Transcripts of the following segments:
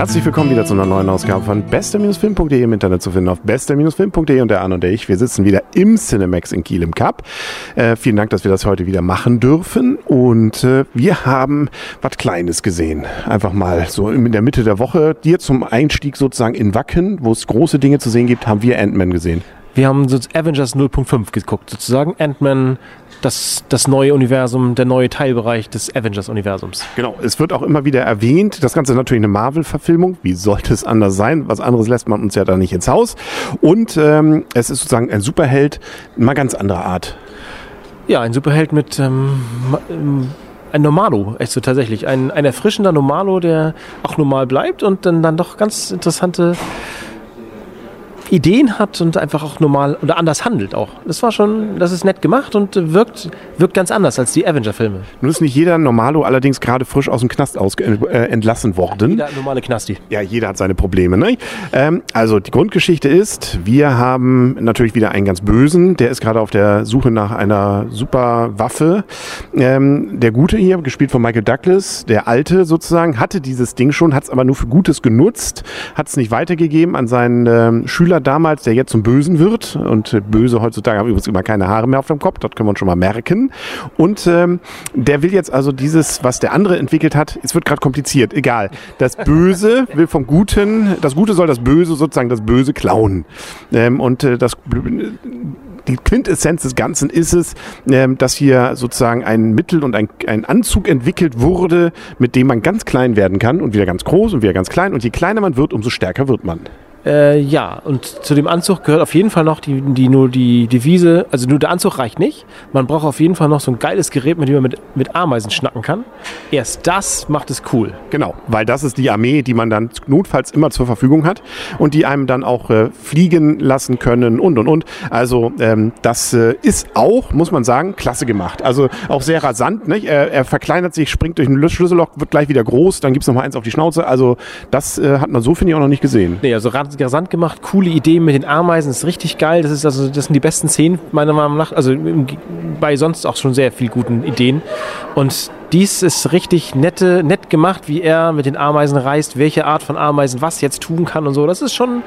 Herzlich willkommen wieder zu einer neuen Ausgabe von bester-film.de im Internet zu finden auf bester-film.de und der Arne und der ich. Wir sitzen wieder im Cinemax in Kiel im Cup. Äh, vielen Dank, dass wir das heute wieder machen dürfen und äh, wir haben was Kleines gesehen. Einfach mal so in der Mitte der Woche. Dir zum Einstieg sozusagen in Wacken, wo es große Dinge zu sehen gibt, haben wir Ant-Man gesehen. Wir haben so Avengers 0.5 geguckt, sozusagen. Ant-Man, das, das neue Universum, der neue Teilbereich des Avengers-Universums. Genau, es wird auch immer wieder erwähnt. Das Ganze ist natürlich eine Marvel-Verfilmung. Wie sollte es anders sein? Was anderes lässt man uns ja da nicht ins Haus. Und ähm, es ist sozusagen ein Superheld, mal ganz anderer Art. Ja, ein Superheld mit ähm, ähm, ein Normalo, echt so tatsächlich. Ein, ein erfrischender Normalo, der auch normal bleibt und dann, dann doch ganz interessante Ideen hat und einfach auch normal oder anders handelt auch. Das war schon, das ist nett gemacht und wirkt, wirkt ganz anders als die Avenger-Filme. Nun ist nicht jeder Normalo allerdings gerade frisch aus dem Knast aus, äh, entlassen worden. Jeder normale Knasti. Ja, jeder hat seine Probleme. Ne? Ähm, also die Grundgeschichte ist, wir haben natürlich wieder einen ganz Bösen, der ist gerade auf der Suche nach einer super Waffe. Ähm, der Gute hier, gespielt von Michael Douglas, der Alte sozusagen, hatte dieses Ding schon, hat es aber nur für Gutes genutzt, hat es nicht weitergegeben an seinen ähm, Schüler damals, der jetzt zum Bösen wird. Und Böse heutzutage haben übrigens immer keine Haare mehr auf dem Kopf, das können wir uns schon mal merken. Und ähm, der will jetzt also dieses, was der andere entwickelt hat, es wird gerade kompliziert, egal. Das Böse will vom Guten, das Gute soll das Böse sozusagen das Böse klauen. Ähm, und äh, das die Quintessenz des Ganzen ist es, ähm, dass hier sozusagen ein Mittel und ein, ein Anzug entwickelt wurde, mit dem man ganz klein werden kann und wieder ganz groß und wieder ganz klein. Und je kleiner man wird, umso stärker wird man. Äh, ja, und zu dem Anzug gehört auf jeden Fall noch die, die, nur die Devise, also nur der Anzug reicht nicht. Man braucht auf jeden Fall noch so ein geiles Gerät, mit dem man mit, mit Ameisen schnacken kann. Erst das macht es cool. Genau, weil das ist die Armee, die man dann notfalls immer zur Verfügung hat und die einem dann auch äh, fliegen lassen können und und und. Also ähm, das äh, ist auch, muss man sagen, klasse gemacht. Also auch sehr rasant. Nicht? Er, er verkleinert sich, springt durch ein Schlüsselloch, wird gleich wieder groß, dann gibt es nochmal eins auf die Schnauze. Also das äh, hat man so, finde ich, auch noch nicht gesehen. Nee, also rasant gemacht, coole Idee mit den Ameisen, ist richtig geil. Das ist also, das sind die besten Szenen meiner Meinung nach, also bei sonst auch schon sehr viel guten Ideen. Und dies ist richtig nette, nett gemacht, wie er mit den Ameisen reist, welche Art von Ameisen was jetzt tun kann und so. Das ist schon,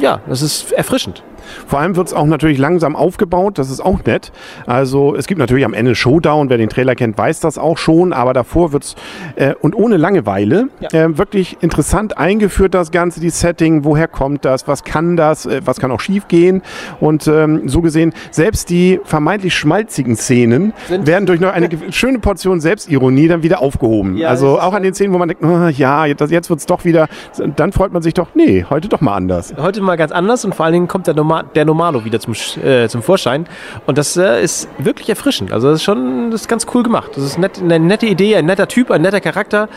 ja, das ist erfrischend. Vor allem wird es auch natürlich langsam aufgebaut, das ist auch nett. Also es gibt natürlich am Ende Showdown, wer den Trailer kennt, weiß das auch schon, aber davor wird es äh, und ohne Langeweile ja. äh, wirklich interessant eingeführt, das Ganze, die Setting, woher kommt das, was kann das, äh, was kann auch schief gehen und ähm, so gesehen, selbst die vermeintlich schmalzigen Szenen Sind werden durch noch eine schöne Portion Selbstironie dann wieder aufgehoben. Ja, also auch an den Szenen, wo man denkt, oh, ja, jetzt, jetzt wird es doch wieder, dann freut man sich doch, nee, heute doch mal anders. Heute mal ganz anders und vor allen Dingen kommt der der Normalo wieder zum, äh, zum Vorschein. Und das äh, ist wirklich erfrischend. Also das ist schon das ist ganz cool gemacht. Das ist nett, eine nette Idee, ein netter Typ, ein netter Charakter.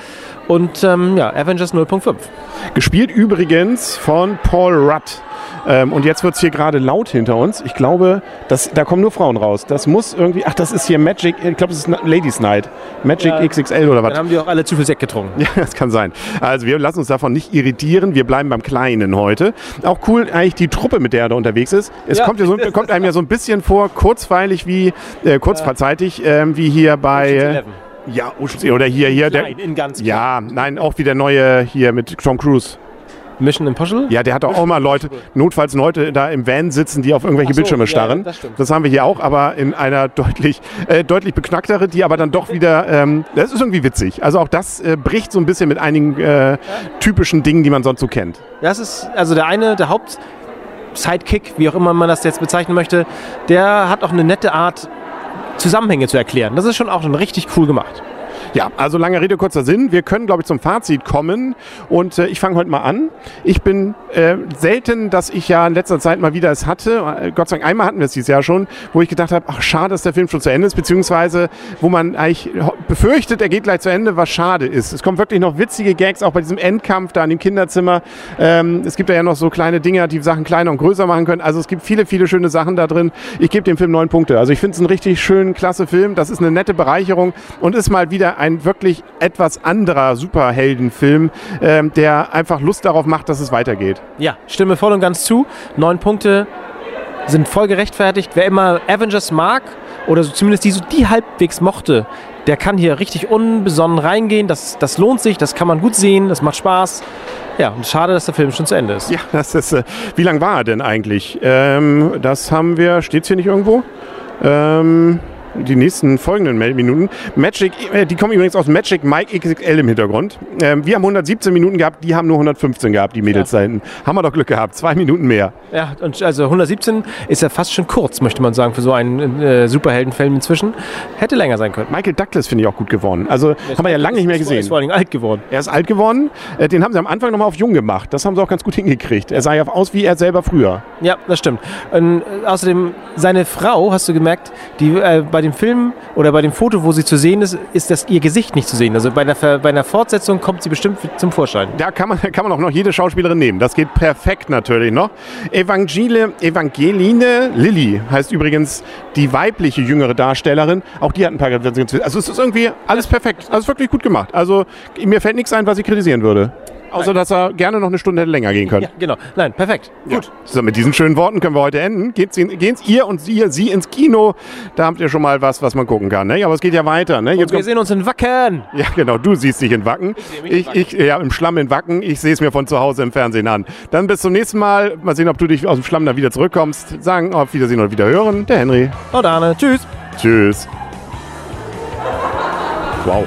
Und ähm, ja, Avengers 0.5. Gespielt übrigens von Paul Rudd. Ähm, und jetzt wird es hier gerade laut hinter uns. Ich glaube, das, da kommen nur Frauen raus. Das muss irgendwie, ach, das ist hier Magic, ich glaube, das ist Ladies Night. Magic ja, XXL oder was? Dann haben die auch alle zu viel Sekt getrunken. Ja, das kann sein. Also wir lassen uns davon nicht irritieren. Wir bleiben beim Kleinen heute. Auch cool eigentlich die Truppe, mit der er da unterwegs ist. Es ja. kommt, ja so, kommt einem ja so ein bisschen vor, kurzweilig wie, äh, kurzverzeitig, äh, wie hier bei... Ja, oder hier, hier. Nein, der, in ganz Ja, nein, auch wie der neue hier mit Tom Cruise. Mission Impossible? Ja, der hat auch, auch mal Leute, notfalls Leute da im Van sitzen, die auf irgendwelche so, Bildschirme starren. Ja, das, das, haben wir hier auch, aber in einer deutlich, äh, deutlich beknacktere, die aber dann doch wieder, ähm, das ist irgendwie witzig. Also auch das äh, bricht so ein bisschen mit einigen äh, typischen Dingen, die man sonst so kennt. Das ist, also der eine, der Haupt... Sidekick, wie auch immer man das jetzt bezeichnen möchte, der hat auch eine nette Art, Zusammenhänge zu erklären. Das ist schon auch schon richtig cool gemacht. Ja, also lange Rede, kurzer Sinn. Wir können, glaube ich, zum Fazit kommen. Und äh, ich fange heute mal an. Ich bin äh, selten, dass ich ja in letzter Zeit mal wieder es hatte. Äh, Gott sei Dank, einmal hatten wir es dieses Jahr schon, wo ich gedacht habe, ach schade, dass der Film schon zu Ende ist, beziehungsweise wo man eigentlich befürchtet, er geht gleich zu Ende, was schade ist. Es kommen wirklich noch witzige Gags, auch bei diesem Endkampf da in dem Kinderzimmer. Ähm, es gibt da ja noch so kleine Dinger, die Sachen kleiner und größer machen können. Also es gibt viele, viele schöne Sachen da drin. Ich gebe dem Film neun Punkte. Also ich finde es einen richtig schönen, klasse Film. Das ist eine nette Bereicherung und ist mal wieder ein wirklich etwas anderer Superheldenfilm, ähm, der einfach Lust darauf macht, dass es weitergeht. Ja, stimme voll und ganz zu. Neun Punkte sind voll gerechtfertigt. Wer immer Avengers mag oder so zumindest die, so die halbwegs mochte, der kann hier richtig unbesonnen reingehen. Das, das lohnt sich, das kann man gut sehen, das macht Spaß. Ja, und schade, dass der Film schon zu Ende ist. Ja, das ist. Äh, wie lang war er denn eigentlich? Ähm, das haben wir. Steht hier nicht irgendwo? Ähm, die nächsten folgenden Minuten. Magic, äh, die kommen übrigens aus Magic Mike XXL im Hintergrund. Ähm, wir haben 117 Minuten gehabt, die haben nur 115 gehabt, die Mädels ja. da hinten. Haben wir doch Glück gehabt, zwei Minuten mehr. Ja, und also 117 ist ja fast schon kurz, möchte man sagen, für so einen äh, Superheldenfilm inzwischen. Hätte länger sein können. Michael Douglas finde ich auch gut geworden. Also das haben wir ja lange nicht mehr gesehen. Er ist vor allem alt geworden. Er ist alt geworden. Äh, den haben sie am Anfang nochmal auf jung gemacht. Das haben sie auch ganz gut hingekriegt. Er sah ja aus wie er selber früher. Ja, das stimmt. Und, äh, außerdem, seine Frau, hast du gemerkt, die äh, bei dem Film oder bei dem Foto, wo sie zu sehen ist, ist das ihr Gesicht nicht zu sehen. Also bei einer, bei einer Fortsetzung kommt sie bestimmt zum Vorschein. Da kann man, kann man auch noch jede Schauspielerin nehmen. Das geht perfekt natürlich noch. Evangele, Evangeline Lilly heißt übrigens die weibliche jüngere Darstellerin. Auch die hat ein paar... Also es ist irgendwie alles perfekt. Also wirklich gut gemacht. Also mir fällt nichts ein, was ich kritisieren würde. Außer, dass er gerne noch eine Stunde hätte länger gehen können. Ja, genau. Nein, perfekt. Gut. Ja. So, mit diesen schönen Worten können wir heute enden. Geht's, geht's ihr und sie, sie ins Kino. Da habt ihr schon mal was, was man gucken kann. Ne? Aber es geht ja weiter. Ne? Jetzt wir sehen uns in Wacken. Ja, genau. Du siehst dich in Wacken. Ich, ich, ich ja, im Schlamm in Wacken. Ich sehe es mir von zu Hause im Fernsehen an. Dann bis zum nächsten Mal. Mal sehen, ob du dich aus dem Schlamm da wieder zurückkommst. Sagen auf Wiedersehen oder wieder hören. Der Henry. Und Arne. Tschüss. Tschüss. Wow.